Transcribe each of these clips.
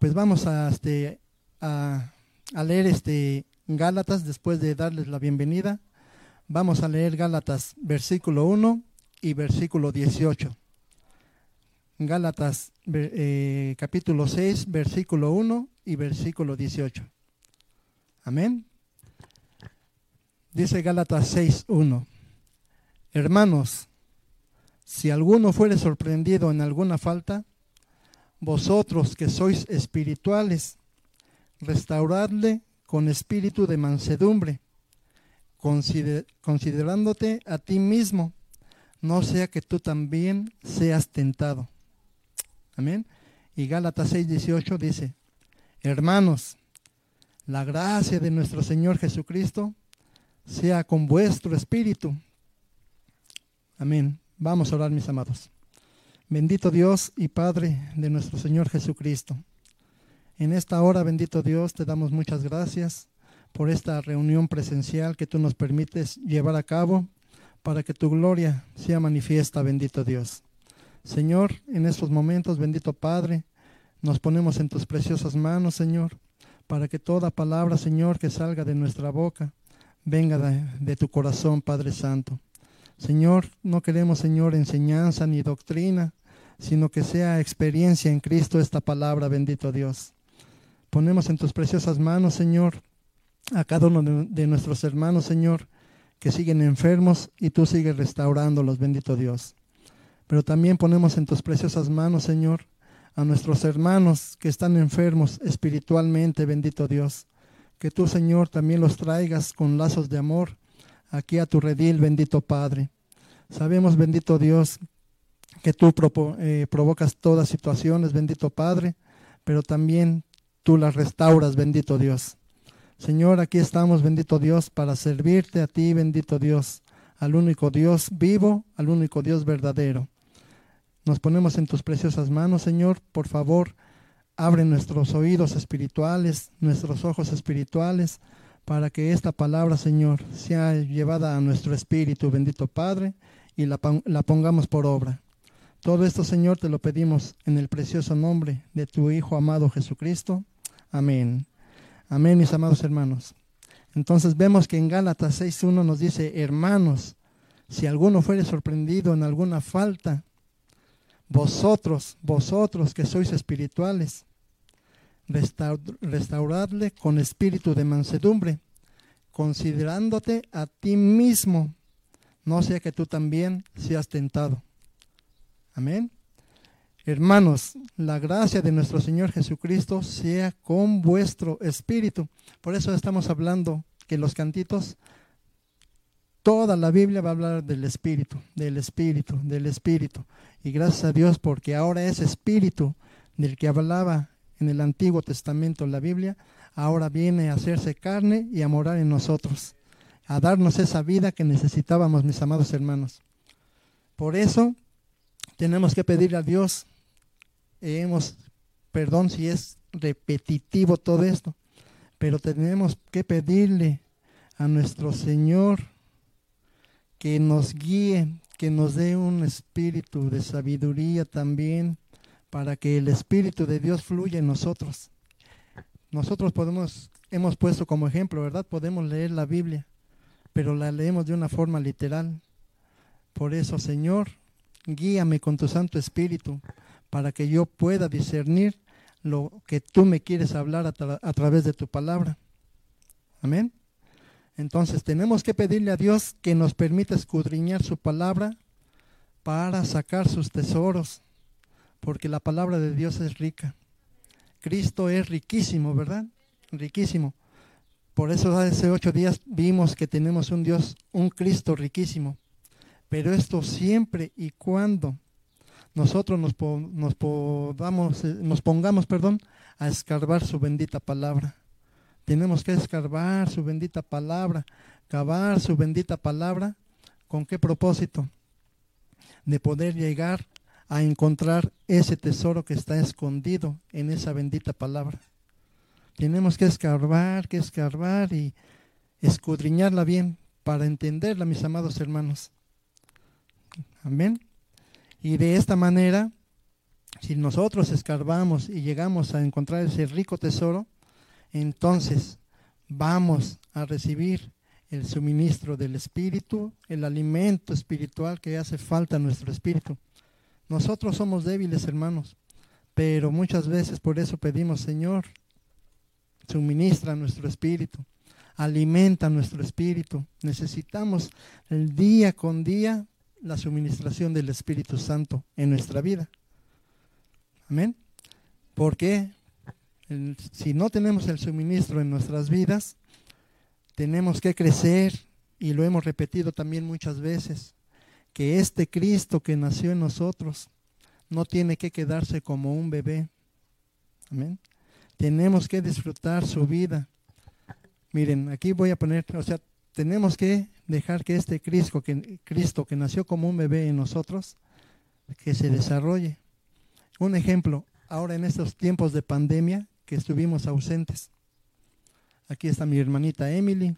Pues vamos a, este, a, a leer este Gálatas después de darles la bienvenida. Vamos a leer Gálatas versículo 1 y versículo 18. Gálatas eh, capítulo 6, versículo 1 y versículo 18. Amén. Dice Gálatas 6, 1. Hermanos, si alguno fuere sorprendido en alguna falta, vosotros que sois espirituales, restauradle con espíritu de mansedumbre, considerándote a ti mismo, no sea que tú también seas tentado. Amén. Y Gálatas 6:18 dice, hermanos, la gracia de nuestro Señor Jesucristo sea con vuestro espíritu. Amén. Vamos a orar, mis amados. Bendito Dios y Padre de nuestro Señor Jesucristo. En esta hora, bendito Dios, te damos muchas gracias por esta reunión presencial que tú nos permites llevar a cabo para que tu gloria sea manifiesta, bendito Dios. Señor, en estos momentos, bendito Padre, nos ponemos en tus preciosas manos, Señor, para que toda palabra, Señor, que salga de nuestra boca, venga de, tu corazón, Padre Santo. Señor, no queremos, Señor, enseñanza ni doctrina, sino que sea experiencia en Cristo esta palabra, bendito Dios. Ponemos en tus preciosas manos, Señor, a cada uno de nuestros hermanos, Señor, que siguen enfermos y tú sigues restaurándolos, bendito Dios. Pero también ponemos en tus preciosas manos, Señor, a nuestros hermanos que están enfermos espiritualmente, bendito Dios. Que tú, Señor, también los traigas con lazos de amor aquí a tu redil, bendito Padre. Sabemos, bendito Dios, que tú eh, provocas todas situaciones, bendito Padre, pero también tú las restauras, bendito Dios. Señor, aquí estamos, bendito Dios, para servirte a ti, bendito Dios, al único Dios vivo, al único Dios verdadero. Nos ponemos en tus preciosas manos, Señor. Por favor, abre nuestros oídos espirituales, nuestros ojos espirituales, para que esta palabra, Señor, sea llevada a nuestro espíritu, bendito Padre, y la, la pongamos por obra. Todo esto, Señor, te lo pedimos en el precioso nombre de tu Hijo amado Jesucristo. Amén. Amén, mis amados hermanos. Entonces vemos que en Gálatas 6.1 nos dice, hermanos, si alguno fuere sorprendido en alguna falta, vosotros, vosotros que sois espirituales, restauradle con espíritu de mansedumbre, considerándote a ti mismo, no sea que tú también seas tentado. Amén. Hermanos, la gracia de nuestro Señor Jesucristo sea con vuestro espíritu. Por eso estamos hablando que los cantitos Toda la Biblia va a hablar del Espíritu, del Espíritu, del Espíritu. Y gracias a Dios porque ahora ese Espíritu del que hablaba en el Antiguo Testamento la Biblia, ahora viene a hacerse carne y a morar en nosotros, a darnos esa vida que necesitábamos, mis amados hermanos. Por eso tenemos que pedirle a Dios, hemos, perdón si es repetitivo todo esto, pero tenemos que pedirle a nuestro Señor que nos guíe, que nos dé un espíritu de sabiduría también, para que el Espíritu de Dios fluya en nosotros. Nosotros podemos, hemos puesto como ejemplo, ¿verdad? Podemos leer la Biblia, pero la leemos de una forma literal. Por eso, Señor, guíame con tu Santo Espíritu, para que yo pueda discernir lo que tú me quieres hablar a, a través de tu palabra. Amén. Entonces tenemos que pedirle a Dios que nos permita escudriñar su palabra para sacar sus tesoros, porque la palabra de Dios es rica. Cristo es riquísimo, ¿verdad? Riquísimo. Por eso hace ocho días vimos que tenemos un Dios, un Cristo riquísimo. Pero esto siempre y cuando nosotros nos, podamos, eh, nos pongamos perdón, a escarbar su bendita palabra. Tenemos que escarbar su bendita palabra, cavar su bendita palabra. ¿Con qué propósito? De poder llegar a encontrar ese tesoro que está escondido en esa bendita palabra. Tenemos que escarbar, que escarbar y escudriñarla bien para entenderla, mis amados hermanos. Amén. Y de esta manera si nosotros escarbamos y llegamos a encontrar ese rico tesoro, entonces vamos a recibir el suministro del Espíritu, el alimento espiritual que hace falta a nuestro espíritu. Nosotros somos débiles, hermanos, pero muchas veces por eso pedimos, Señor, suministra nuestro espíritu, alimenta nuestro espíritu. Necesitamos el día con día la suministración del Espíritu Santo en nuestra vida. Amén. Porque si no tenemos el suministro en nuestras vidas, tenemos que crecer, y lo hemos repetido también muchas veces, que este Cristo que nació en nosotros no tiene que quedarse como un bebé. Amén. Tenemos que disfrutar su vida. Miren, aquí voy a poner, o sea, tenemos que dejar que este Cristo que, Cristo que nació como un bebé en nosotros, que se desarrolle. Un ejemplo, ahora en estos tiempos de pandemia que estuvimos ausentes. Aquí está mi hermanita Emily,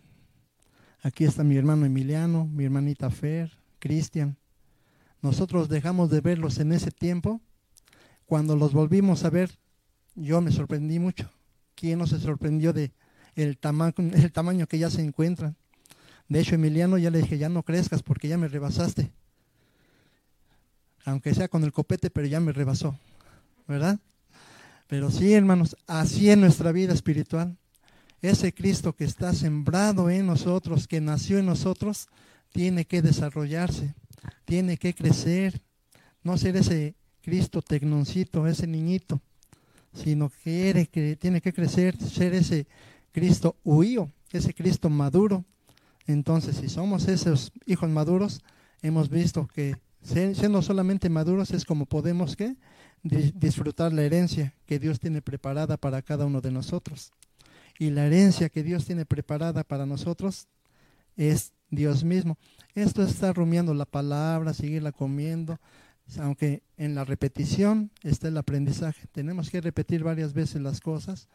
aquí está mi hermano Emiliano, mi hermanita Fer, Cristian. Nosotros dejamos de verlos en ese tiempo. Cuando los volvimos a ver, yo me sorprendí mucho. ¿Quién no se sorprendió de el, el tamaño que ya se encuentran? De hecho, Emiliano ya le dije, ya no crezcas porque ya me rebasaste. Aunque sea con el copete, pero ya me rebasó. ¿Verdad? Pero sí, hermanos, así en nuestra vida espiritual. Ese Cristo que está sembrado en nosotros, que nació en nosotros, tiene que desarrollarse, tiene que crecer. No ser ese Cristo tecnoncito, ese niñito, sino que, tiene que crecer, ser ese Cristo huío, ese Cristo maduro, entonces, si somos esos hijos maduros, hemos visto que siendo solamente maduros es como podemos disfrutar la herencia que Dios tiene preparada para cada uno de nosotros. Y la herencia que Dios tiene preparada para nosotros es Dios mismo. Esto está rumiando la palabra, seguirla comiendo, aunque en la repetición está el aprendizaje. Tenemos que repetir varias veces las cosas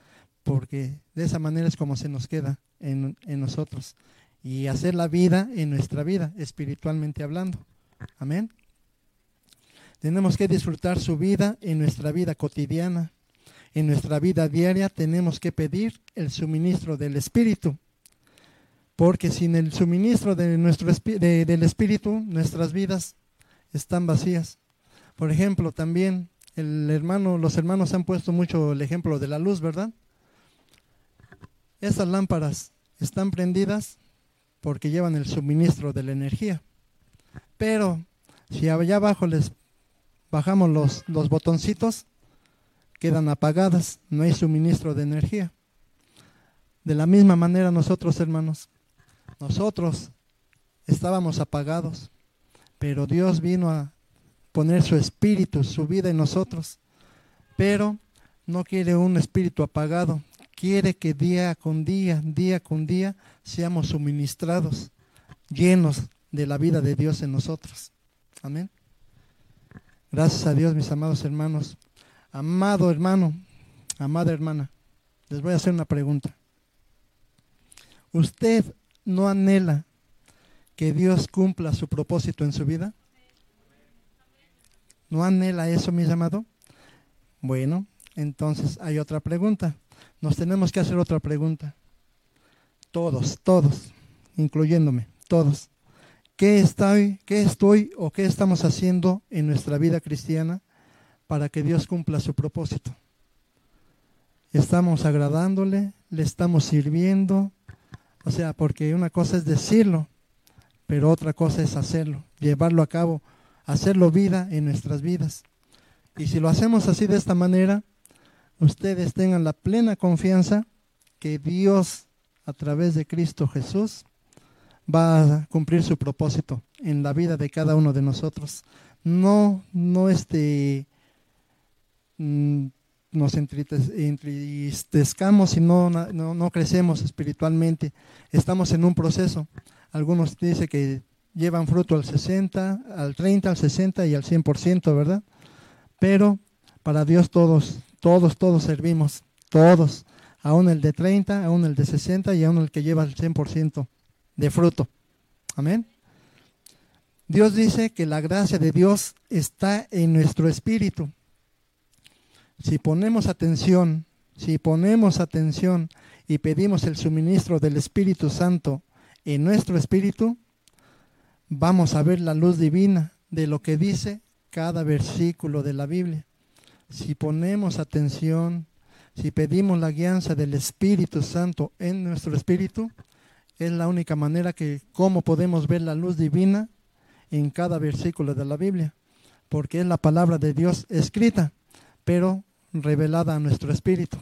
porque de esa manera es como se nos queda en nosotros y hacer la vida en nuestra vida, espiritualmente hablando. Amén. Tenemos que disfrutar su vida en nuestra vida cotidiana. En nuestra vida diaria tenemos que pedir el suministro del Espíritu. Porque sin el suministro de nuestro, del Espíritu, nuestras vidas están vacías. Por ejemplo, también el hermano, los hermanos han puesto mucho el ejemplo de la luz, ¿verdad? Esas lámparas están prendidas porque llevan el suministro de la energía. Pero si allá abajo les bajamos los, botoncitos, quedan apagadas, no hay suministro de energía. De la misma manera nosotros, hermanos, nosotros estábamos apagados, pero Dios vino a poner su espíritu, su vida en nosotros, pero no quiere un espíritu apagado, quiere que día con día, día con día, seamos suministrados, llenos de la vida de Dios en nosotros. Amén. Gracias a Dios, mis amados hermanos. Amado hermano, amada hermana, les voy a hacer una pregunta. ¿Usted no anhela que Dios cumpla su propósito en su vida? ¿No anhela eso, mis amados? Bueno, entonces hay otra pregunta nos tenemos que hacer otra pregunta. Todos, todos, incluyéndome, todos. ¿Qué estoy, qué estoy o qué estamos haciendo en nuestra vida cristiana para que Dios cumpla su propósito? ¿Estamos agradándole? ¿Le estamos sirviendo? O sea, porque una cosa es decirlo, pero otra cosa es hacerlo, llevarlo a cabo, hacerlo vida en nuestras vidas. Y si lo hacemos así de esta manera, ustedes tengan la plena confianza que Dios a través de Cristo Jesús va a cumplir su propósito en la vida de cada uno de nosotros. No, no este, mm, nos entristezcamos y no, no, no crecemos espiritualmente. Estamos en un proceso. Algunos dicen que llevan fruto al 60, al 30, al 60 y al 100%, ¿verdad? Pero para Dios todos todos, todos servimos, todos. Aún el de 30, aún el de 60 y aún el que lleva el 100% de fruto. Amén. Dios dice que la gracia de Dios está en nuestro espíritu. Si ponemos atención, si ponemos atención y pedimos el suministro del Espíritu Santo en nuestro espíritu, vamos a ver la luz divina de lo que dice cada versículo de la Biblia. Si ponemos atención, si pedimos la guianza del Espíritu Santo en nuestro espíritu, es la única manera que cómo podemos ver la luz divina en cada versículo de la Biblia, porque es la palabra de Dios escrita, pero revelada a nuestro espíritu.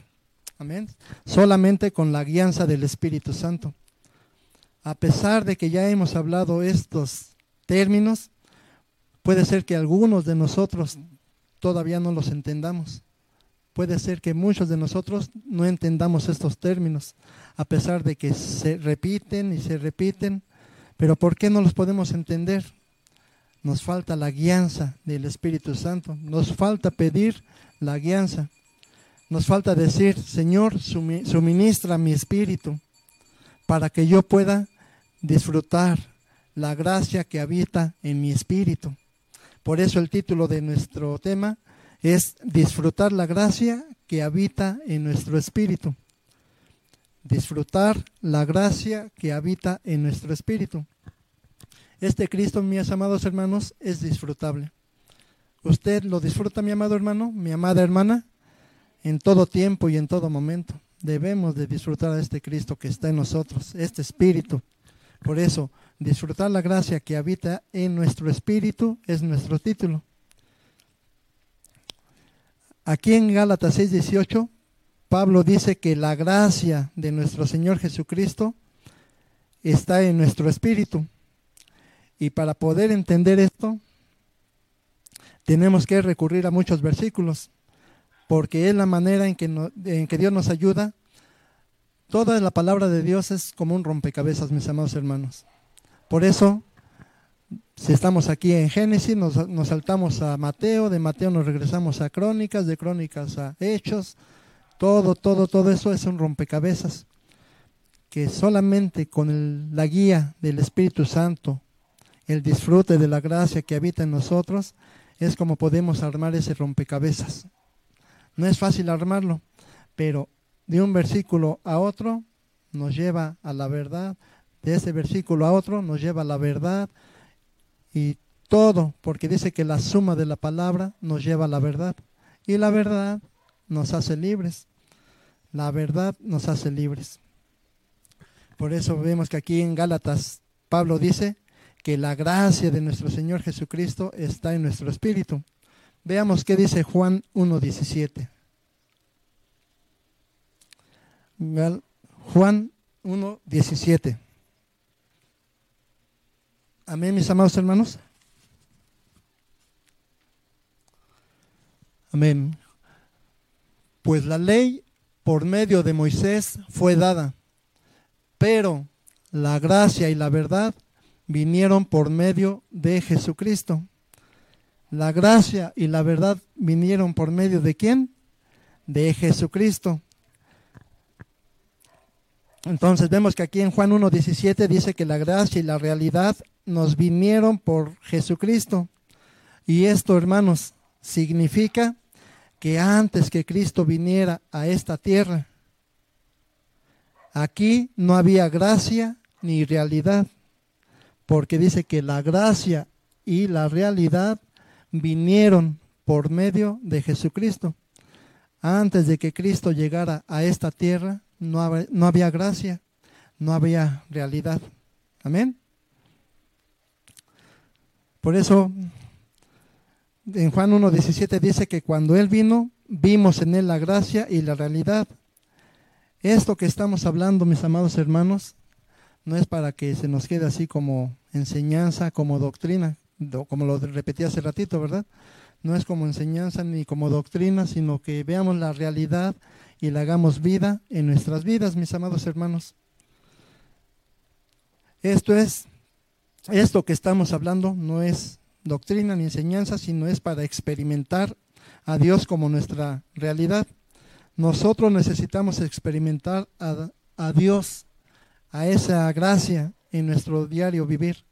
Amén. Solamente con la guianza del Espíritu Santo. A pesar de que ya hemos hablado estos términos, puede ser que algunos de nosotros todavía no los entendamos. Puede ser que muchos de nosotros no entendamos estos términos, a pesar de que se repiten y se repiten. Pero ¿por qué no los podemos entender? Nos falta la guianza del Espíritu Santo. Nos falta pedir la guianza. Nos falta decir, Señor, suministra mi espíritu para que yo pueda disfrutar la gracia que habita en mi espíritu. Por eso el título de nuestro tema es disfrutar la gracia que habita en nuestro espíritu. Disfrutar la gracia que habita en nuestro espíritu. Este Cristo, mis amados hermanos, es disfrutable. ¿Usted lo disfruta, mi amado hermano, mi amada hermana? en todo tiempo y en todo momento. Debemos de disfrutar a este Cristo que está en nosotros, este Espíritu. Por eso, disfrutar la gracia que habita en nuestro Espíritu es nuestro título. Aquí en Gálatas 6:18, Pablo dice que la gracia de nuestro Señor Jesucristo está en nuestro espíritu. Y para poder entender esto, tenemos que recurrir a muchos versículos porque es la manera en que, en que Dios nos ayuda. Toda la palabra de Dios es como un rompecabezas, mis amados hermanos. Por eso, si estamos aquí en Génesis, nos, nos saltamos a Mateo, de Mateo nos regresamos a Crónicas, de Crónicas a Hechos. Todo, todo, todo eso es un rompecabezas que solamente con la guía del Espíritu Santo, el disfrute de la gracia que habita en nosotros, es como podemos armar ese rompecabezas. No es fácil armarlo, pero de un versículo a otro nos lleva a la verdad, de ese versículo a otro nos lleva a la verdad y todo, porque dice que la suma de la palabra nos lleva a la verdad y la verdad nos hace libres. La verdad nos hace libres. Por eso vemos que aquí en Gálatas Pablo dice que la gracia de nuestro Señor Jesucristo está en nuestro espíritu. Veamos qué dice Juan 1.17. Juan 1.17. Amén, mis amados hermanos. Amén. Pues la ley por medio de Moisés fue dada, pero la gracia y la verdad vinieron por medio de Jesucristo. La gracia y la verdad vinieron por medio de quién? De Jesucristo. Entonces vemos que aquí en Juan 1.17 dice que la gracia y la realidad nos vinieron por Jesucristo. Y esto, hermanos, significa que antes que Cristo viniera a esta tierra, aquí no había gracia ni realidad, porque dice que la gracia y la realidad vinieron por medio de Jesucristo. Antes de que Cristo llegara a esta tierra, no, había, gracia, no había realidad. Amén. Por eso en Juan 1.17 dice que cuando Él vino, vimos en Él la gracia y la realidad. Esto que estamos hablando, mis amados hermanos, no es para que se nos quede así como enseñanza, como doctrina, como lo repetí hace ratito, ¿verdad? No es como enseñanza ni como doctrina, sino que veamos la realidad y la hagamos vida en nuestras vidas, mis amados hermanos. Esto es, esto que estamos hablando no es doctrina ni enseñanza, sino es para experimentar a Dios como nuestra realidad. Nosotros necesitamos experimentar a, Dios, a esa gracia en nuestro diario vivir.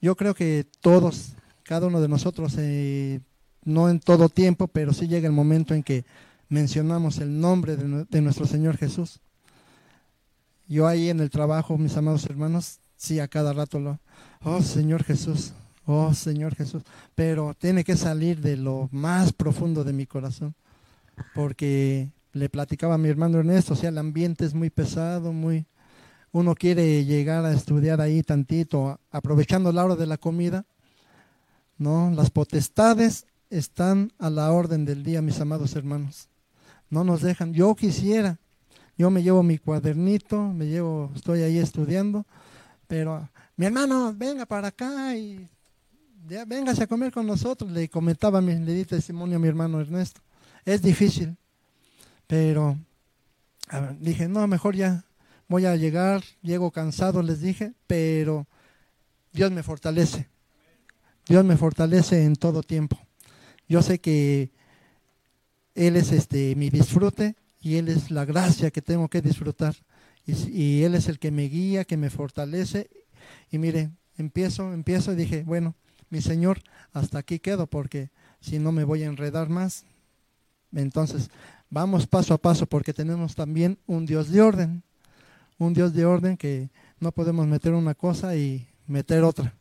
Yo creo que todos, cada uno de nosotros, eh, no en todo tiempo, pero sí llega el momento en que mencionamos el nombre de, nuestro Señor Jesús. Yo ahí en el trabajo, mis amados hermanos, sí a cada rato lo, oh Señor Jesús, oh Señor Jesús, pero tiene que salir de lo más profundo de mi corazón, porque le platicaba a mi hermano Ernesto, o sea, el ambiente es muy pesado, muy, uno quiere llegar a estudiar ahí tantito, aprovechando la hora de la comida, ¿no? Las potestades están a la orden del día, mis amados hermanos. No nos dejan. Yo quisiera, yo me llevo mi cuadernito, me llevo, estoy ahí estudiando, pero mi hermano, venga para acá y ya, véngase a comer con nosotros. Le comentaba, le di testimonio a mi hermano Ernesto. Es difícil, pero dije, no, mejor ya voy a llegar, llego cansado, les dije, pero Dios me fortalece. Dios me fortalece en todo tiempo. Yo sé que Él es este mi disfrute y Él es la gracia que tengo que disfrutar. Y, Él es el que me guía, que me fortalece. Y mire, empiezo, empiezo y dije, bueno, mi Señor, hasta aquí quedo porque si no me voy a enredar más. Entonces, vamos paso a paso porque tenemos también un Dios de orden. Un Dios de orden que no podemos meter una cosa y meter otra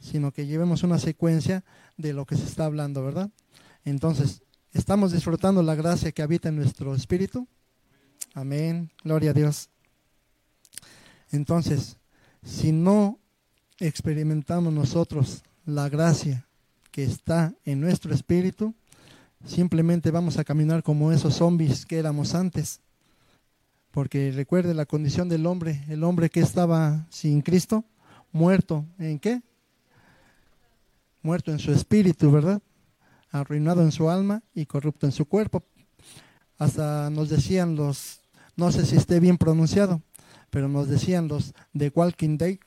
sino que llevemos una secuencia de lo que se está hablando, ¿verdad? Entonces, ¿estamos disfrutando la gracia que habita en nuestro espíritu? Amén, gloria a Dios. Entonces, si no experimentamos nosotros la gracia que está en nuestro espíritu, simplemente vamos a caminar como esos zombies que éramos antes. Porque recuerde la condición del hombre, el hombre que estaba sin Cristo, muerto, ¿en qué? muerto en su espíritu, ¿verdad? Arruinado en su alma y corrupto en su cuerpo. Hasta nos decían los, no sé si esté bien pronunciado, pero nos decían los de Walking Dead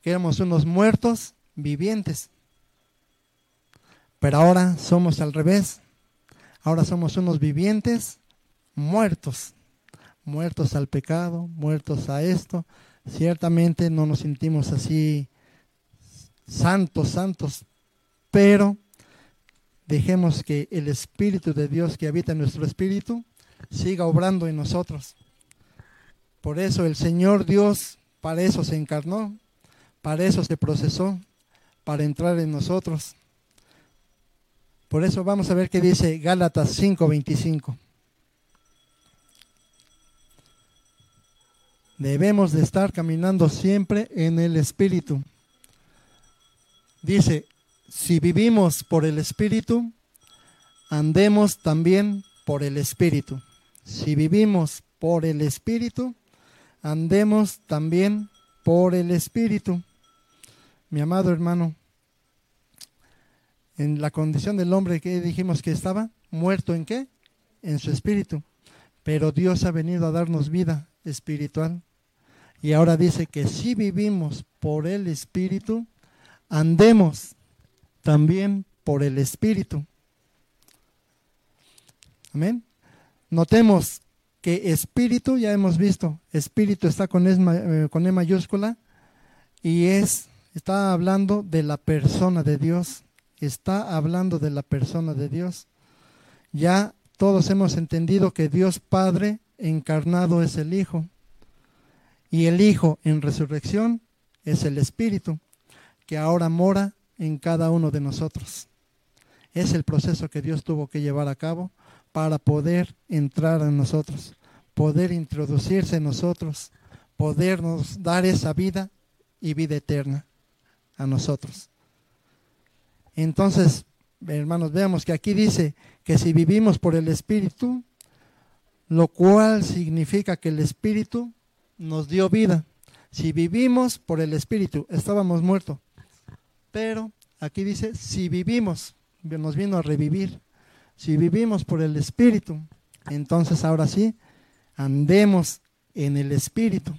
que éramos unos muertos vivientes. Pero ahora somos al revés. Ahora somos unos vivientes muertos. Muertos al pecado, muertos a esto. Ciertamente no nos sentimos así santos, santos, pero dejemos que el Espíritu de Dios que habita en nuestro espíritu siga obrando en nosotros. Por eso el Señor Dios, para eso se encarnó, para eso se procesó, para entrar en nosotros. Por eso vamos a ver qué dice Gálatas 5:25. Debemos de estar caminando siempre en el Espíritu dice, si vivimos por el Espíritu, andemos también por el Espíritu. Si vivimos por el Espíritu, andemos también por el Espíritu. Mi amado hermano, en la condición del hombre que dijimos que estaba, muerto en qué? En su espíritu. Pero Dios ha venido a darnos vida espiritual. Y ahora dice que si vivimos por el espíritu, andemos también por el Espíritu. Amén. Notemos que espíritu, ya hemos visto, espíritu está con, e, con E mayúscula y es, está hablando de la persona de Dios, está hablando de la persona de Dios. Ya todos hemos entendido que Dios Padre encarnado es el Hijo y el Hijo en resurrección es el Espíritu que ahora mora en cada uno de nosotros. Es el proceso que Dios tuvo que llevar a cabo para poder entrar en nosotros, poder introducirse en nosotros, podernos dar esa vida y vida eterna a nosotros. Entonces, hermanos, veamos que aquí dice que si vivimos por el Espíritu, lo cual significa que el Espíritu nos dio vida. Si vivimos por el Espíritu, estábamos muertos, pero aquí dice, si vivimos, nos vino a revivir, si vivimos por el Espíritu, entonces ahora sí, andemos en el Espíritu,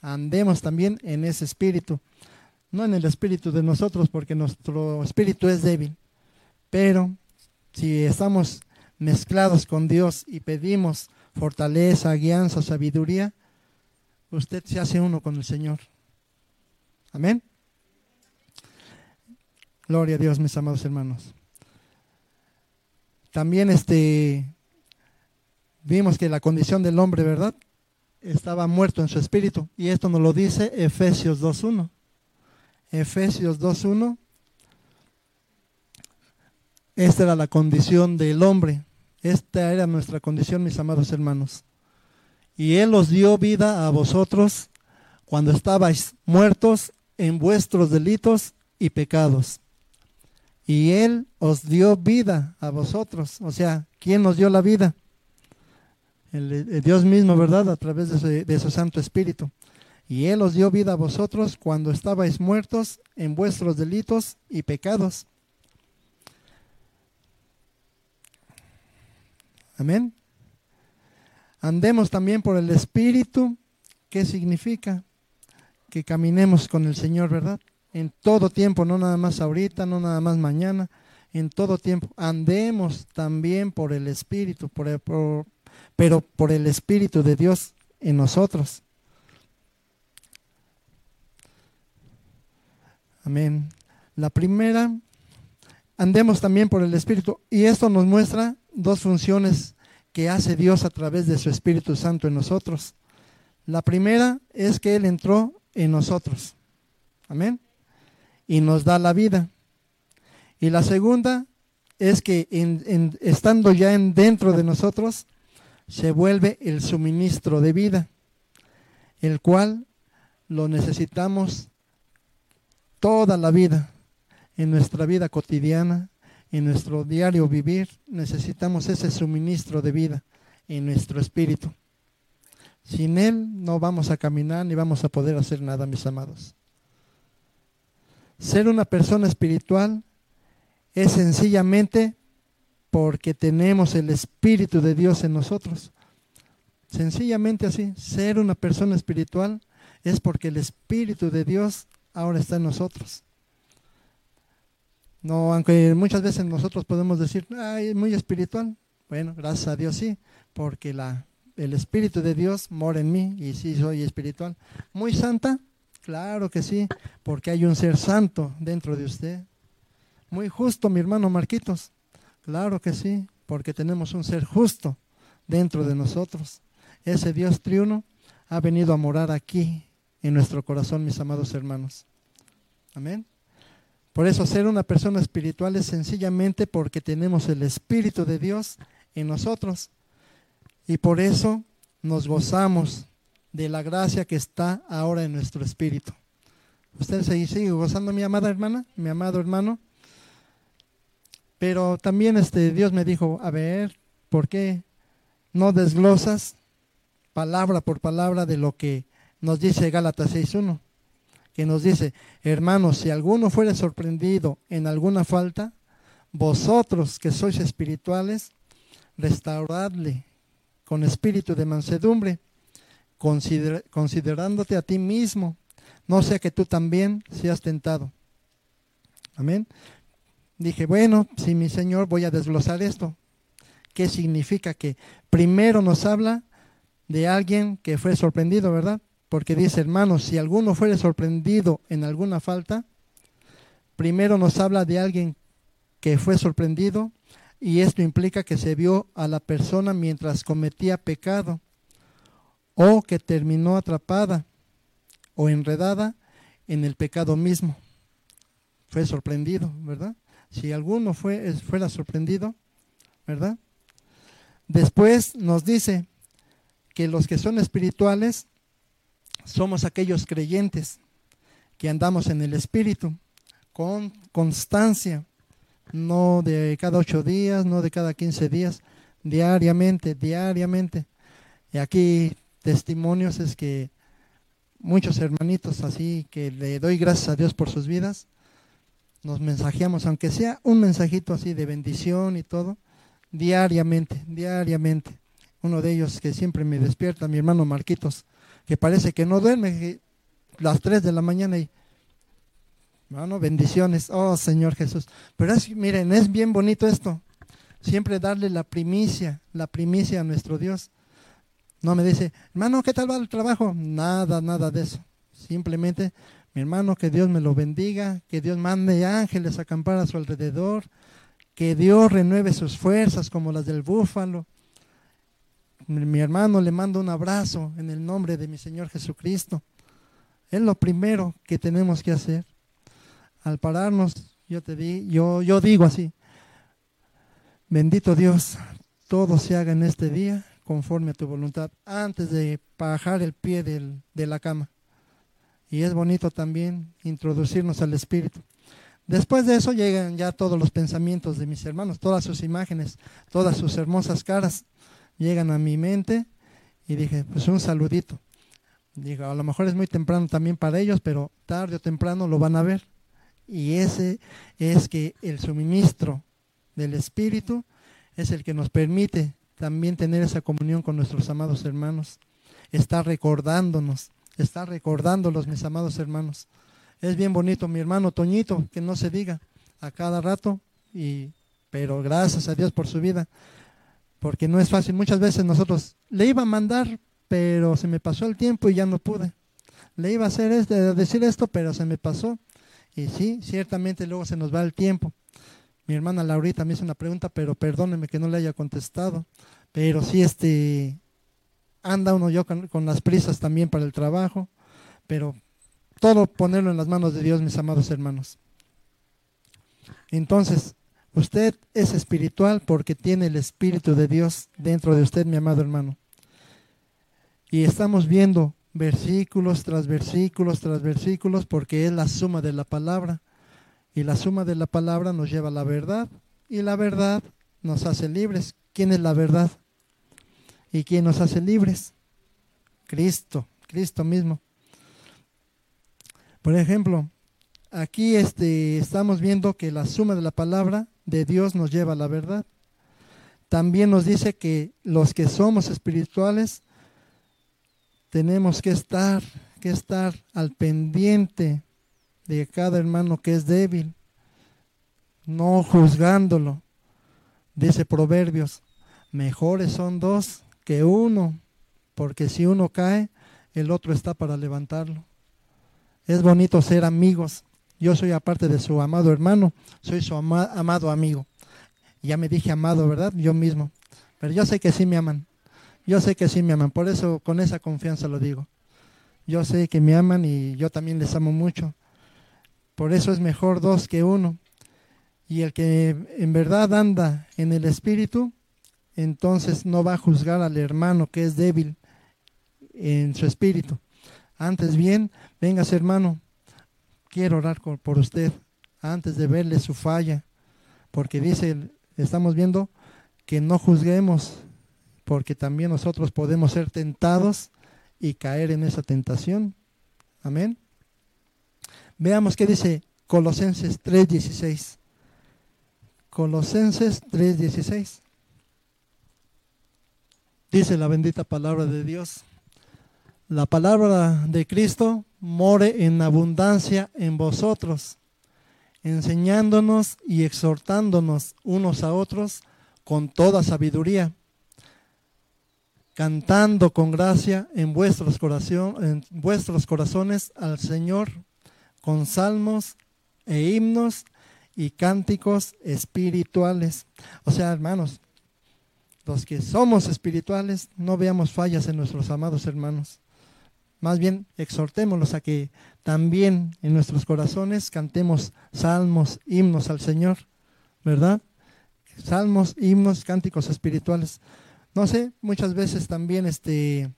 andemos también en ese Espíritu, no en el Espíritu de nosotros, porque nuestro Espíritu es débil, pero si estamos mezclados con Dios y pedimos fortaleza, guianza, sabiduría, usted se hace uno con el Señor. Amén. Gloria a Dios, mis amados hermanos. También este, vimos que la condición del hombre, ¿verdad? Estaba muerto en su espíritu. Y esto nos lo dice Efesios 2.1. Efesios 2.1. Esta era la condición del hombre. Esta era nuestra condición, mis amados hermanos. Y Él os dio vida a vosotros cuando estabais muertos en vuestros delitos y pecados. Y Él os dio vida a vosotros. O sea, ¿quién nos dio la vida? El, Dios mismo, ¿verdad? A través de de su Santo Espíritu. Y Él os dio vida a vosotros cuando estabais muertos en vuestros delitos y pecados. Amén. Andemos también por el Espíritu. ¿Qué significa? Que caminemos con el Señor, ¿verdad? En todo tiempo, no nada más ahorita, no nada más mañana, en todo tiempo. Andemos también por el Espíritu, pero por el Espíritu de Dios en nosotros. Amén. La primera, andemos también por el Espíritu. Y esto nos muestra dos funciones que hace Dios a través de su Espíritu Santo en nosotros. La primera es que Él entró en nosotros. Amén. Y nos da la vida. Y la segunda es que estando ya en, dentro de nosotros, se vuelve el suministro de vida, el cual lo necesitamos toda la vida, en nuestra vida cotidiana, en nuestro diario vivir necesitamos ese suministro de vida en nuestro espíritu. Sin Él no vamos a caminar ni vamos a poder hacer nada, mis amados. Ser una persona espiritual es sencillamente porque tenemos el Espíritu de Dios en nosotros. Sencillamente así, ser una persona espiritual es porque el Espíritu de Dios ahora está en nosotros. No, aunque muchas veces nosotros podemos decir, ay, es muy espiritual. Bueno, gracias a Dios sí, porque la, el Espíritu de Dios mora en mí y sí soy espiritual. Muy santa, claro que sí, porque hay un ser santo dentro de usted. Muy justo, mi hermano Marquitos, claro que sí, porque tenemos un ser justo dentro de nosotros. Ese Dios triuno ha venido a morar aquí en nuestro corazón, mis amados hermanos. Amén. Por eso ser una persona espiritual es sencillamente porque tenemos el Espíritu de Dios en nosotros. Y por eso nos gozamos de la gracia que está ahora en nuestro espíritu. ¿Usted se sigue gozando, mi amada hermana, mi amado hermano? Pero también este, Dios me dijo, a ver, ¿por qué no desglosas palabra por palabra de lo que nos dice Gálatas 6.1? que nos dice, hermanos, si alguno fuere sorprendido en alguna falta, vosotros que sois espirituales, restauradle con espíritu de mansedumbre, considerándote a ti mismo, no sea que tú también seas tentado. Amén. Dije, bueno, si mi Señor voy a desglosar esto. ¿Qué significa? Que primero nos habla de alguien que fue sorprendido, ¿verdad? porque dice, hermanos, si alguno fuere sorprendido en alguna falta, primero nos habla de alguien que fue sorprendido y esto implica que se vio a la persona mientras cometía pecado o que terminó atrapada o enredada en el pecado mismo. Fue sorprendido, ¿verdad? Si alguno fue, fuera sorprendido, ¿verdad? Después nos dice que los que son espirituales somos aquellos creyentes que andamos en el Espíritu con constancia, no de cada ocho días, no de cada quince días, diariamente, diariamente. Y aquí testimonios es que muchos hermanitos así que le doy gracias a Dios por sus vidas, nos mensajeamos, aunque sea un mensajito así de bendición y todo, diariamente, diariamente. Uno de ellos que siempre me despierta, mi hermano Marquitos, que parece que no duerme las 3 de la mañana y, hermano, bendiciones, oh Señor Jesús. Pero es, miren, es bien bonito esto, siempre darle la primicia, la primicia a nuestro Dios. No me dice, hermano, ¿qué tal va el trabajo? Nada, nada de eso. Simplemente, mi hermano, que Dios me lo bendiga, que Dios mande ángeles a acampar a su alrededor, Que Dios renueve sus fuerzas como las del búfalo. Mi hermano le mando un abrazo en el nombre de mi Señor Jesucristo. Es lo primero que tenemos que hacer. Al pararnos, yo te di, yo, yo digo así, bendito Dios, todo se haga en este día conforme a tu voluntad, antes de bajar el pie de la cama. Y es bonito también introducirnos al Espíritu. Después de eso llegan ya todos los pensamientos de mis hermanos, todas sus imágenes, todas sus hermosas caras llegan a mi mente y dije, pues un saludito. Digo, a lo mejor es muy temprano también para ellos, pero tarde o temprano lo van a ver. Y ese es que el suministro del Espíritu es el que nos permite también tener esa comunión con nuestros amados hermanos. Está recordándonos, está recordándolos, mis amados hermanos. Es bien bonito, mi hermano Toñito, que no se diga a cada rato, y, pero gracias a Dios por su vida, porque no es fácil. Muchas veces nosotros le iba a mandar, pero se me pasó el tiempo y ya no pude. Le iba a hacer este, decir esto, pero se me pasó. Y sí, ciertamente luego se nos va el tiempo. Mi hermana Laurita me hizo una pregunta, pero perdóneme que no le haya contestado. Pero sí, este, anda uno yo con, con las prisas también para el trabajo, pero todo ponerlo en las manos de Dios, mis amados hermanos. Entonces, usted es espiritual porque tiene el Espíritu de Dios dentro de usted, mi amado hermano. Y estamos viendo versículos tras versículos tras versículos porque es la suma de la palabra. Y la suma de la palabra nos lleva a la verdad. Y la verdad nos hace libres. ¿Quién es la verdad? ¿Y quién nos hace libres? Cristo, Cristo mismo. Por ejemplo, aquí este, estamos viendo que la suma de la palabra de Dios nos lleva a la verdad. También nos dice que los que somos espirituales tenemos que estar, que estar al pendiente de cada hermano que es débil, no juzgándolo. Dice Proverbios, mejores son dos que uno, porque si uno cae, el otro está para levantarlo. Es bonito ser amigos. Yo soy aparte de su amado hermano, soy su amado amigo. Ya me dije amado, ¿verdad? Yo mismo. Pero yo sé que sí me aman. Yo sé que sí me aman, por eso con esa confianza lo digo. Yo sé que me aman y yo también les amo mucho. Por eso es mejor dos que uno. Y el que en verdad anda en el Espíritu, entonces no va a juzgar al hermano que es débil en su espíritu. Antes bien, vengas hermano, quiero orar por usted antes de verle su falla, porque dice, estamos viendo que no juzguemos porque también nosotros podemos ser tentados y caer en esa tentación. Amén. Veamos qué dice Colosenses 3:16. Colosenses 3:16. Dice la bendita palabra de Dios. La palabra de Cristo more en abundancia en vosotros, enseñándonos y exhortándonos unos a otros con toda sabiduría cantando con gracia en vuestros, en vuestros corazones al Señor con salmos e himnos y cánticos espirituales. O sea, hermanos, los que somos espirituales, no veamos fallas en nuestros amados hermanos. Más bien, exhortémoslos a que también en nuestros corazones cantemos salmos, himnos al Señor, ¿verdad? Salmos, himnos, cánticos espirituales. No sé, muchas veces también, este,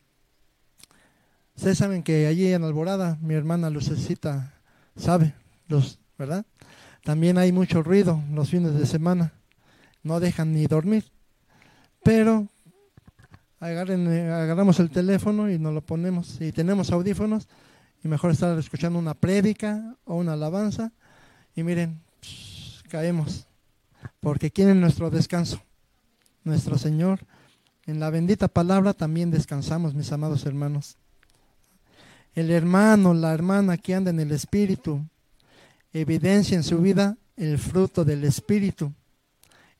ustedes saben que allí en Alborada, mi hermana Lucecita sabe, los, ¿verdad? También hay mucho ruido los fines de semana, no dejan ni dormir, pero agarren, agarramos el teléfono y nos lo ponemos, y tenemos audífonos, y mejor estar escuchando una prédica o una alabanza, y miren, caemos, porque quieren nuestro descanso, nuestro Señor. En la bendita palabra también descansamos, mis amados hermanos. El hermano, la hermana que anda en el Espíritu, evidencia en su vida el fruto del Espíritu.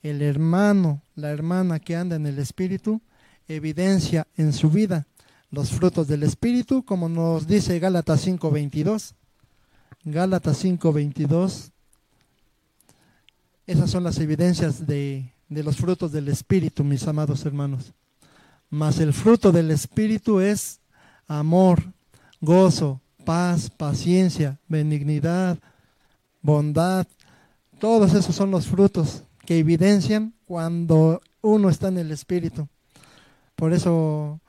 El hermano, la hermana que anda en el Espíritu, evidencia en su vida los frutos del Espíritu, como nos dice Gálatas 5.22. Gálatas 5.22 Esas son las evidencias de, de los frutos del Espíritu, mis amados hermanos. Mas el fruto del Espíritu es amor, gozo, paz, paciencia, benignidad, bondad. Todos esos son los frutos que evidencian cuando uno está en el Espíritu. Por eso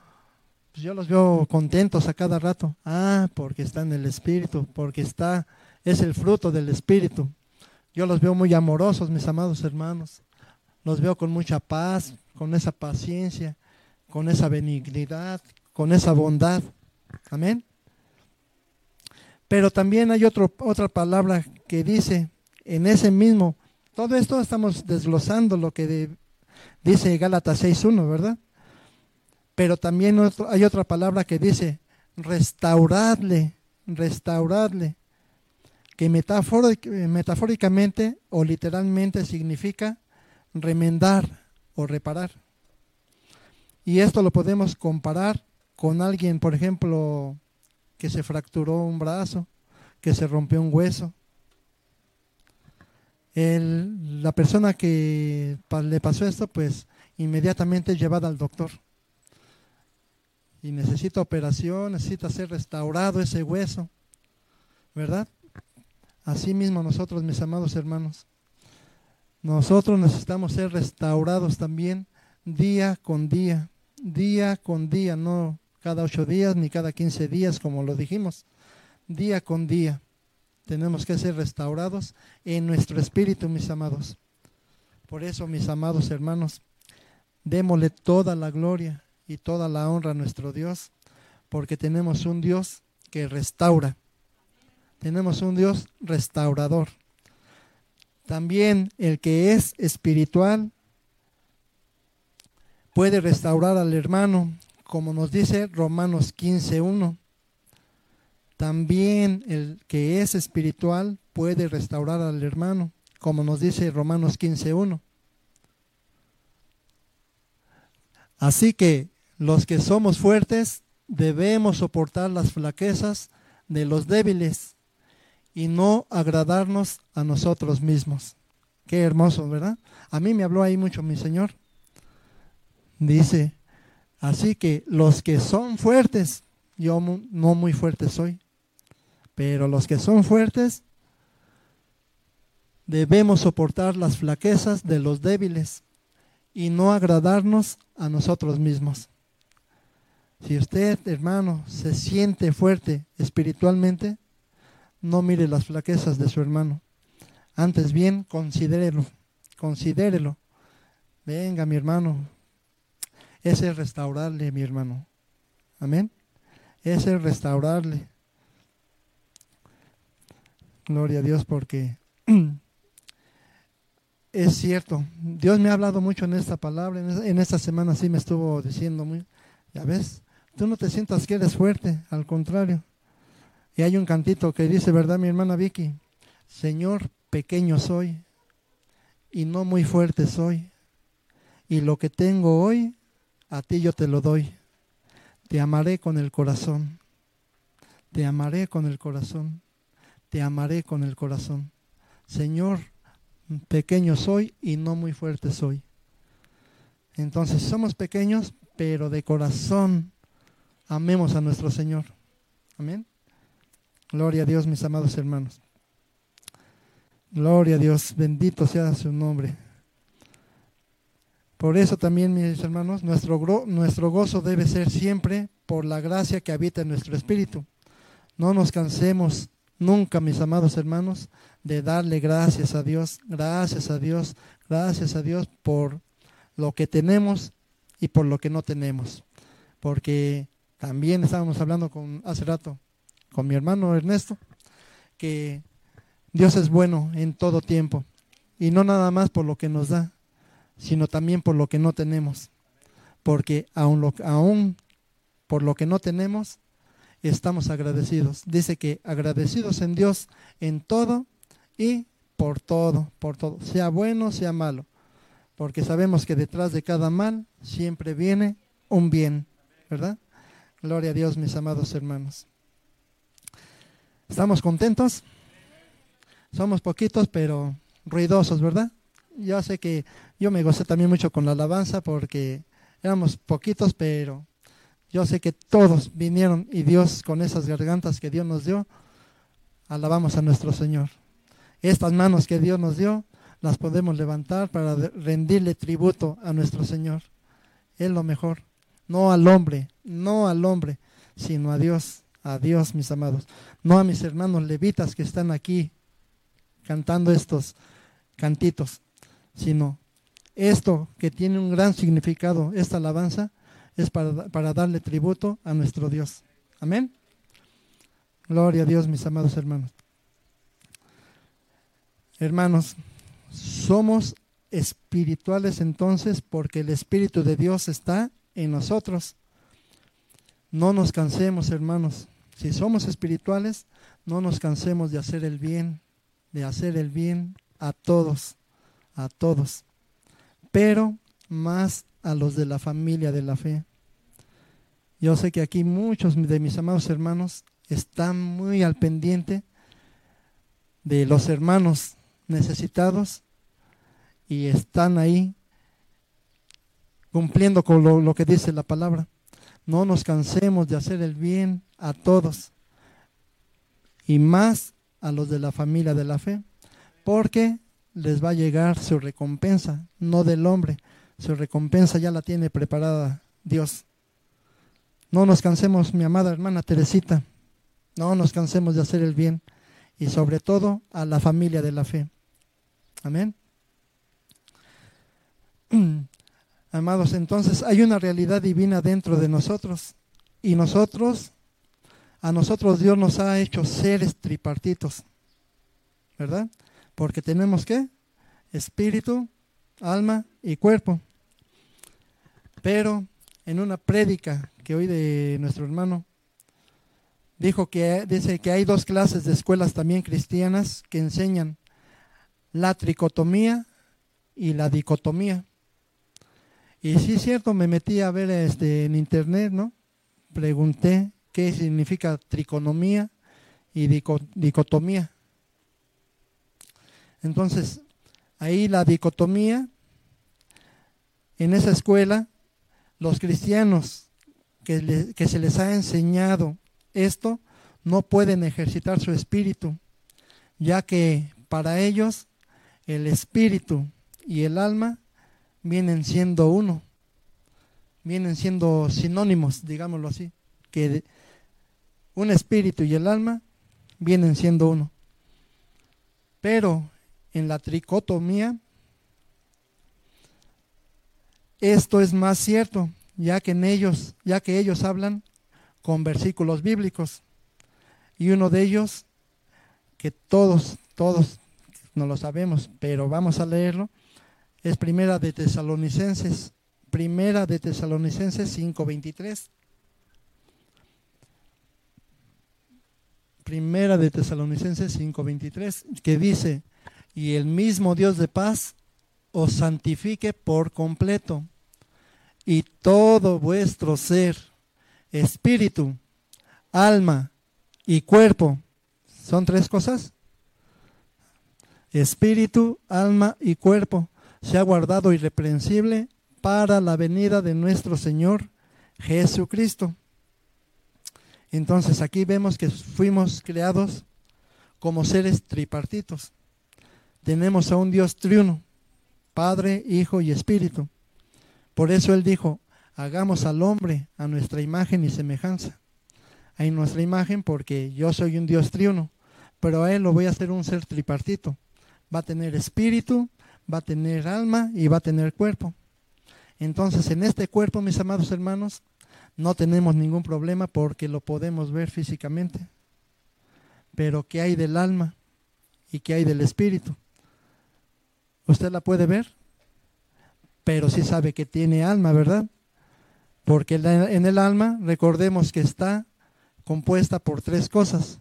pues, yo los veo contentos a cada rato. Ah, porque está en el Espíritu, porque está, es el fruto del Espíritu. Yo los veo muy amorosos, mis amados hermanos. Los veo con mucha paz, con esa paciencia, con esa benignidad, con esa bondad. Amén. Pero también hay otra palabra que dice en ese mismo, todo esto estamos desglosando lo que dice Gálatas 6.1, ¿verdad? Pero también hay otra palabra que dice restauradle, restauradle, que metafóricamente o literalmente significa remendar o reparar. Y esto lo podemos comparar con alguien, por ejemplo, que se fracturó un brazo, que se rompió un hueso. la persona que le pasó esto, pues inmediatamente llevada al doctor. Y necesita operación, necesita ser restaurado ese hueso, ¿verdad? Así mismo nosotros, mis amados hermanos, nosotros necesitamos ser restaurados también día con día día con día, no cada ocho días ni cada quince días, como lo dijimos, día con día. Tenemos que ser restaurados en nuestro espíritu, mis amados. Por eso, mis amados hermanos, démosle toda la gloria y toda la honra a nuestro Dios, porque tenemos un Dios que restaura. Tenemos un Dios restaurador. También el que es espiritual puede restaurar al hermano, como nos dice Romanos 15.1. También el que es espiritual puede restaurar al hermano, como nos dice Romanos 15.1. Así que los que somos fuertes debemos soportar las flaquezas de los débiles y no agradarnos a nosotros mismos. Qué hermoso, ¿verdad? A mí me habló ahí mucho mi Señor. Dice, así que los que son fuertes, yo no muy fuerte soy, pero los que son fuertes debemos soportar las flaquezas de los débiles y no agradarnos a nosotros mismos. Si usted, hermano, se siente fuerte espiritualmente, no mire las flaquezas de su hermano. Antes bien, considérelo, considérelo. Venga, mi hermano, es restaurarle, mi hermano. Amén. Es restaurarle. Gloria a Dios porque es cierto. Dios me ha hablado mucho en esta palabra. En esta semana sí me estuvo diciendo muy, ya ves, tú no te sientas que eres fuerte, al contrario. Y hay un cantito que dice, ¿verdad, mi hermana Vicky? Señor, pequeño soy y no muy fuerte soy. Y lo que tengo hoy a ti yo te lo doy. Te amaré con el corazón. Te amaré con el corazón. Te amaré con el corazón. Señor, pequeño soy y no muy fuerte soy. Entonces somos pequeños, pero de corazón amemos a nuestro Señor. Amén. Gloria a Dios, mis amados hermanos. Gloria a Dios, bendito sea su nombre. Por eso también, mis hermanos, nuestro, gozo debe ser siempre por la gracia que habita en nuestro espíritu. No nos cansemos nunca, mis amados hermanos, de darle gracias a Dios, gracias a Dios, gracias a Dios por lo que tenemos y por lo que no tenemos. Porque también estábamos hablando con, hace rato con mi hermano Ernesto, que Dios es bueno en todo tiempo y no nada más por lo que nos da, sino también por lo que no tenemos. Porque aún, por lo que no tenemos, estamos agradecidos. Dice que agradecidos en Dios en todo y por todo, por todo, sea bueno, sea malo. Porque sabemos que detrás de cada mal siempre viene un bien, ¿verdad? Gloria a Dios, mis amados hermanos. ¿Estamos contentos? Somos poquitos, pero ruidosos, ¿verdad? Yo sé que yo me gocé también mucho con la alabanza porque éramos poquitos, pero yo sé que todos vinieron y Dios con esas gargantas que Dios nos dio, alabamos a nuestro Señor. Estas manos que Dios nos dio, las podemos levantar para rendirle tributo a nuestro Señor. Es lo mejor. No al hombre, no al hombre, sino a Dios, a Dios, mis amados. No a mis hermanos levitas que están aquí cantando estos cantitos, sino esto que tiene un gran significado, esta alabanza, es para, para darle tributo a nuestro Dios. Amén. Gloria a Dios, mis amados hermanos. Hermanos, somos espirituales entonces porque el Espíritu de Dios está en nosotros. No nos cansemos, hermanos. Si somos espirituales, no nos cansemos de hacer el bien, de hacer el bien a todos, a todos. Pero más a los de la familia de la fe. Yo sé que aquí muchos de mis amados hermanos están muy al pendiente de los hermanos necesitados y están ahí cumpliendo con lo, que dice la palabra. No nos cansemos de hacer el bien a todos y más a los de la familia de la fe, porque les va a llegar su recompensa, no del hombre. Su recompensa ya la tiene preparada Dios. No nos cansemos, mi amada hermana Teresita, no nos cansemos de hacer el bien y sobre todo a la familia de la fe. Amén. Amados, entonces hay una realidad divina dentro de nosotros y nosotros, a nosotros Dios nos ha hecho seres tripartitos, ¿verdad? Porque tenemos que espíritu, alma y cuerpo. Pero en una prédica que hoy de nuestro hermano dijo que dice que hay dos clases de escuelas también cristianas que enseñan la tricotomía y la dicotomía. Y sí es cierto, me metí a ver este, en internet, ¿no? Pregunté qué significa triconomía y dicotomía. Entonces, ahí la dicotomía, en esa escuela, los cristianos que, se les ha enseñado esto, no pueden ejercitar su espíritu, ya que para ellos el espíritu y el alma vienen siendo uno, vienen siendo sinónimos, digámoslo así, que un espíritu y el alma vienen siendo uno. Pero en la tricotomía, esto es más cierto, ya que ellos, ya que ellos hablan con versículos bíblicos. Y uno de ellos, que todos, todos no lo sabemos, pero vamos a leerlo, es Primera de Tesalonicenses, Primera de Tesalonicenses 5:23. Primera de Tesalonicenses 5:23, que dice, y el mismo Dios de paz os santifique por completo, y todo vuestro ser, espíritu, alma y cuerpo, ¿son tres cosas? Espíritu, alma y cuerpo se ha guardado irreprensible para la venida de nuestro Señor Jesucristo. Entonces aquí vemos que fuimos creados como seres tripartitos. Tenemos a un Dios triuno, Padre, Hijo y Espíritu. Por eso Él dijo, hagamos al hombre a nuestra imagen y semejanza. A nuestra imagen porque yo soy un Dios triuno, pero a Él lo voy a hacer un ser tripartito. Va a tener espíritu, va a tener alma y va a tener cuerpo. Entonces, en este cuerpo, mis amados hermanos, no tenemos ningún problema porque lo podemos ver físicamente. Pero ¿qué hay del alma y qué hay del espíritu? ¿Usted la puede ver? Pero sí sabe que tiene alma, ¿verdad? Porque en el alma, recordemos que está compuesta por tres cosas.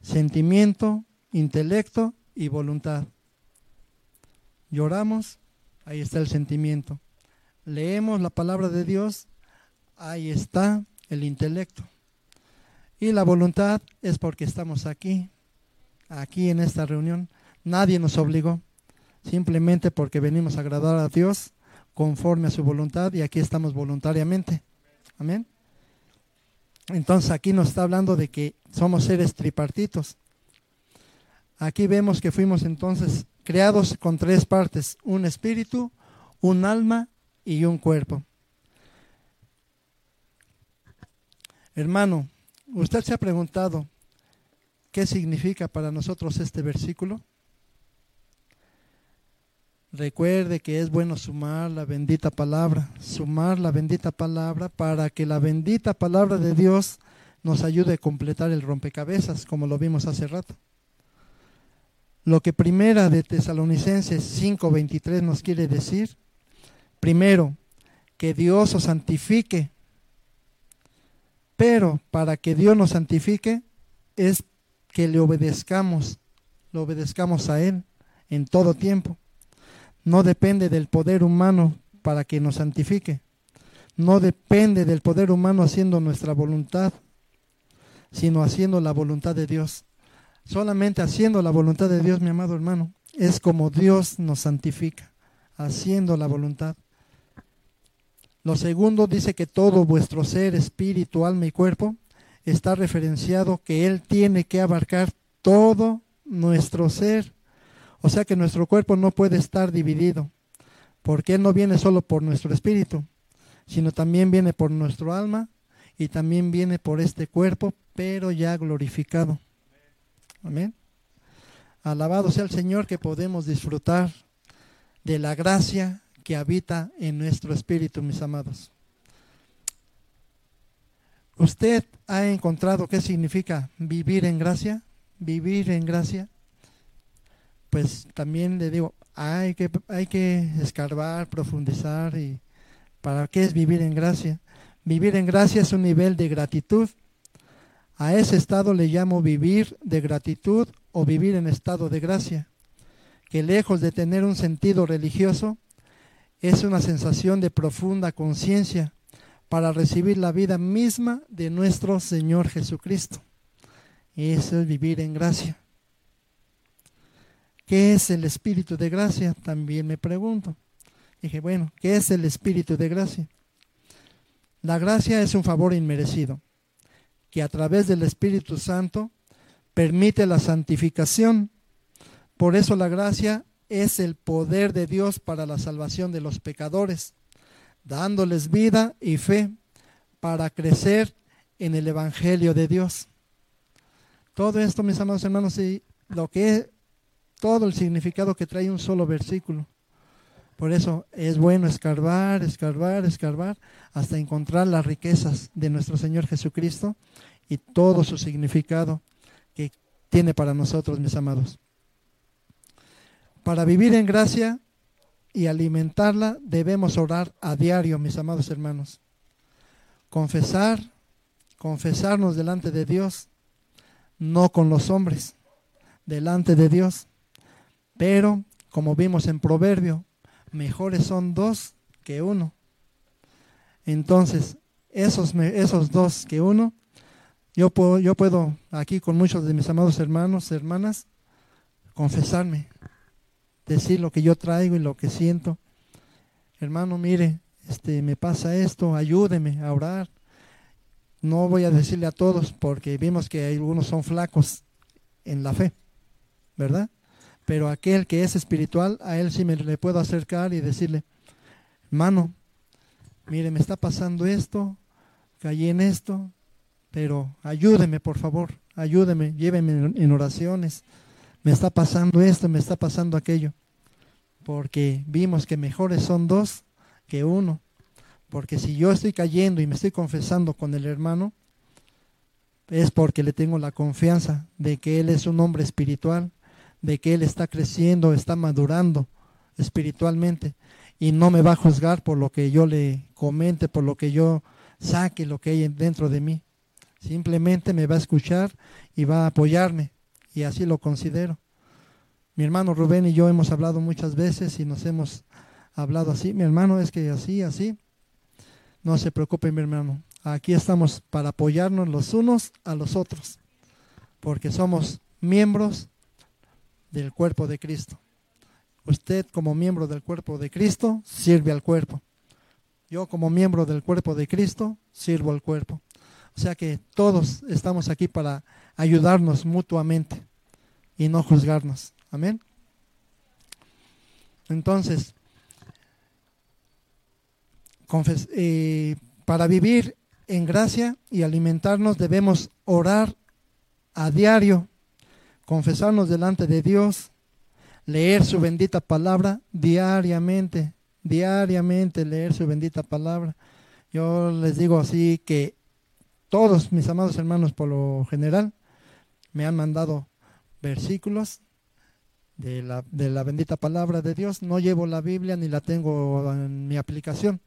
Sentimiento, intelecto y voluntad. Lloramos, ahí está el sentimiento. Leemos la palabra de Dios, ahí está el intelecto. Y la voluntad es porque estamos aquí, aquí en esta reunión. Nadie nos obligó, simplemente porque venimos a agradar a Dios conforme a su voluntad y aquí estamos voluntariamente. Amén. Entonces aquí nos está hablando de que somos seres tripartitos. Aquí vemos que fuimos entonces creados con tres partes, un espíritu, un alma y un cuerpo. Hermano, ¿usted se ha preguntado qué significa para nosotros este versículo? Recuerde que es bueno sumar la bendita palabra, sumar la bendita palabra para que la bendita palabra de Dios nos ayude a completar el rompecabezas, como lo vimos hace rato. Lo que primera de Tesalonicenses 5:23 nos quiere decir, primero, que Dios os santifique, pero para que Dios nos santifique es que le obedezcamos, lo obedezcamos a Él en todo tiempo no depende del poder humano para que nos santifique. No depende del poder humano haciendo nuestra voluntad, sino haciendo la voluntad de Dios. Solamente haciendo la voluntad de Dios, mi amado hermano, es como Dios nos santifica, haciendo la voluntad. Lo segundo dice que todo vuestro ser, espíritu, alma y cuerpo está referenciado que Él tiene que abarcar todo nuestro ser o sea que nuestro cuerpo no puede estar dividido, porque Él no viene solo por nuestro espíritu, sino también viene por nuestro alma y también viene por este cuerpo, pero ya glorificado. Amén. Alabado sea el Señor que podemos disfrutar de la gracia que habita en nuestro espíritu, mis amados. ¿Usted ha encontrado qué significa vivir en gracia? Vivir en gracia pues también le digo, hay que, hay que escarbar, profundizar y ¿para qué es vivir en gracia? Vivir en gracia es un nivel de gratitud. A ese estado le llamo vivir de gratitud o vivir en estado de gracia, que lejos de tener un sentido religioso, es una sensación de profunda conciencia para recibir la vida misma de nuestro Señor Jesucristo. Eso es vivir en gracia. ¿Qué es el Espíritu de gracia? También me pregunto. Dije, bueno, ¿qué es el Espíritu de gracia? La gracia es un favor inmerecido, que a través del Espíritu Santo permite la santificación. Por eso la gracia es el poder de Dios para la salvación de los pecadores, dándoles vida y fe para crecer en el Evangelio de Dios. Todo esto, mis amados hermanos, y lo que todo el significado que trae un solo versículo. Por eso es bueno escarbar, escarbar, escarbar, hasta encontrar las riquezas de nuestro Señor Jesucristo y todo su significado que tiene para nosotros, mis amados. Para vivir en gracia y alimentarla debemos orar a diario, mis amados hermanos. Confesar, confesarnos delante de Dios, no con los hombres, delante de Dios. Pero, como vimos en Proverbio, mejores son dos que uno. Entonces, esos, esos dos que uno, yo puedo, yo puedo aquí con muchos de mis amados hermanos, hermanas, confesarme, decir lo que yo traigo y lo que siento. Hermano, mire, este, me pasa esto, ayúdeme a orar. No voy a decirle a todos porque vimos que algunos son flacos en la fe, ¿verdad? Pero aquel que es espiritual, a él sí me le puedo acercar y decirle, hermano, mire, me está pasando esto, caí en esto, pero ayúdeme, por favor, ayúdeme, lléveme en oraciones. Me está pasando esto, me está pasando aquello. Porque vimos que mejores son dos que uno. Porque si yo estoy cayendo y me estoy confesando con el hermano, es porque le tengo la confianza de que él es un hombre espiritual de que él está creciendo, está madurando espiritualmente y no me va a juzgar por lo que yo le comente, por lo que yo saque, lo que hay dentro de mí. Simplemente me va a escuchar y va a apoyarme y así lo considero. Mi hermano Rubén y yo hemos hablado muchas veces y nos hemos hablado así. Mi hermano es que así, así. No se preocupe, mi hermano. Aquí estamos para apoyarnos los unos a los otros, porque somos miembros del cuerpo de Cristo. Usted como miembro del cuerpo de Cristo sirve al cuerpo. Yo como miembro del cuerpo de Cristo sirvo al cuerpo. O sea que todos estamos aquí para ayudarnos mutuamente y no juzgarnos. Amén. Entonces, eh, para vivir en gracia y alimentarnos debemos orar a diario, confesarnos delante de Dios, leer su bendita palabra diariamente, diariamente leer su bendita palabra. Yo les digo así que todos mis amados hermanos por lo general me han mandado versículos de la, de la bendita palabra de Dios. No llevo la Biblia ni la tengo en mi aplicación,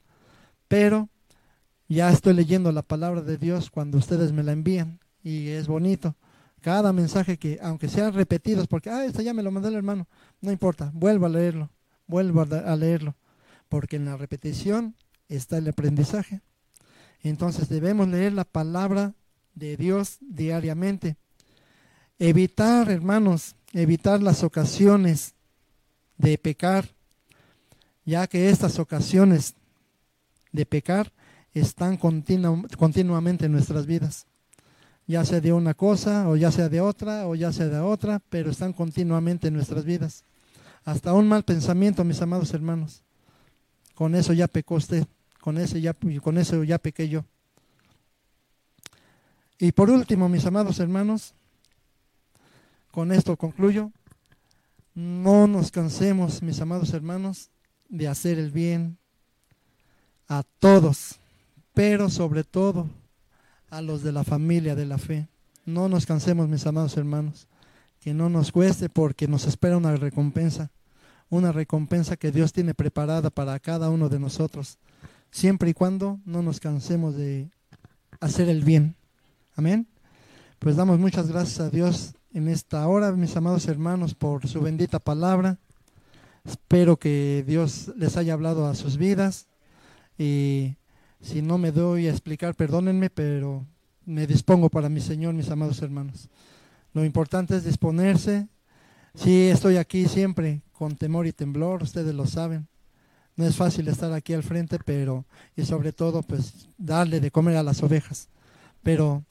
pero ya estoy leyendo la palabra de Dios cuando ustedes me la envían y es bonito. Cada mensaje que, aunque sean repetidos, porque, ah, esta ya me lo mandó el hermano, no importa, vuelvo a leerlo, vuelvo a leerlo, porque en la repetición está el aprendizaje. Entonces debemos leer la palabra de Dios diariamente. Evitar, hermanos, evitar las ocasiones de pecar, ya que estas ocasiones de pecar están continuamente en nuestras vidas, ya sea de una cosa o ya sea de otra o ya sea de otra, pero están continuamente en nuestras vidas. Hasta un mal pensamiento, mis amados hermanos. Con eso ya pecó usted, con, ese ya, con eso ya pequé yo. Y por último, mis amados hermanos, con esto concluyo. No nos cansemos, mis amados hermanos, de hacer el bien a todos, pero sobre todo a los de la familia de la fe. No nos cansemos, mis amados hermanos, que no nos cueste porque nos espera una recompensa, una recompensa que Dios tiene preparada para cada uno de nosotros, siempre y cuando no nos cansemos de hacer el bien. Amén. Pues damos muchas gracias a Dios en esta hora, mis amados hermanos, por su bendita palabra. Espero que Dios les haya hablado a sus vidas y si no me doy a explicar, perdónenme, pero me dispongo para mi Señor, mis amados hermanos. Lo importante es disponerse. Sí, estoy aquí siempre con temor y temblor, ustedes lo saben. No es fácil estar aquí al frente, pero y sobre todo pues darle de comer a las ovejas. Pero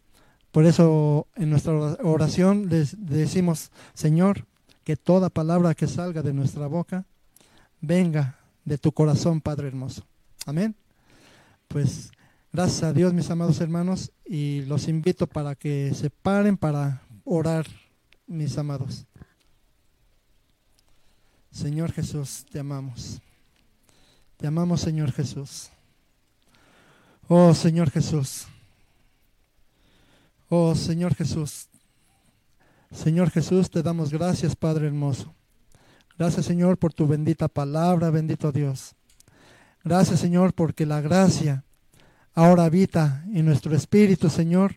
por eso en nuestra oración les decimos, Señor, que toda palabra que salga de nuestra boca venga de tu corazón, Padre hermoso. Amén. Pues gracias a Dios, mis amados hermanos, y los invito para que se paren para orar, mis amados. Señor Jesús, te amamos. Te amamos, Señor Jesús. Oh, Señor Jesús. Oh Señor Jesús, Señor Jesús, te damos gracias, Padre hermoso. Gracias, Señor, por tu bendita palabra, bendito Dios. Gracias, Señor, porque la gracia ahora habita en nuestro espíritu, Señor,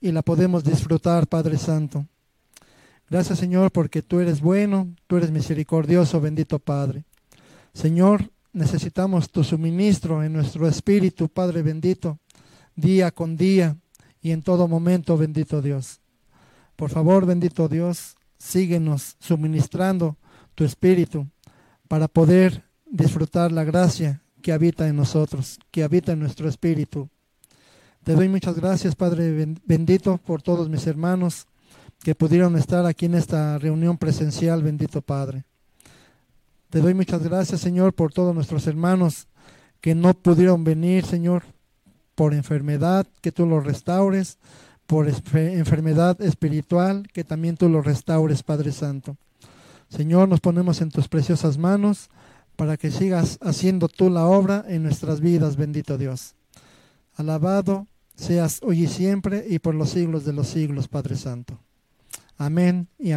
y la podemos disfrutar, Padre Santo. Gracias, Señor, porque tú eres bueno, tú eres misericordioso, bendito Padre. Señor, necesitamos tu suministro en nuestro espíritu, Padre bendito, día con día y en todo momento, bendito Dios. Por favor, bendito Dios, síguenos suministrando tu espíritu para poder disfrutar la gracia que habita en nosotros, que habita en nuestro espíritu. Te doy muchas gracias, Padre bendito, por todos mis hermanos que pudieron estar aquí en esta reunión presencial, bendito Padre. Te doy muchas gracias, Señor, por todos nuestros hermanos que no pudieron venir, Señor, por enfermedad, que tú lo restaures, por enfermedad espiritual, que también tú lo restaures, Padre Santo. Señor, nos ponemos en tus preciosas manos para que sigas haciendo tú la obra en nuestras vidas, bendito Dios. Alabado seas hoy y siempre y por los siglos de los siglos, Padre Santo. Amén amén.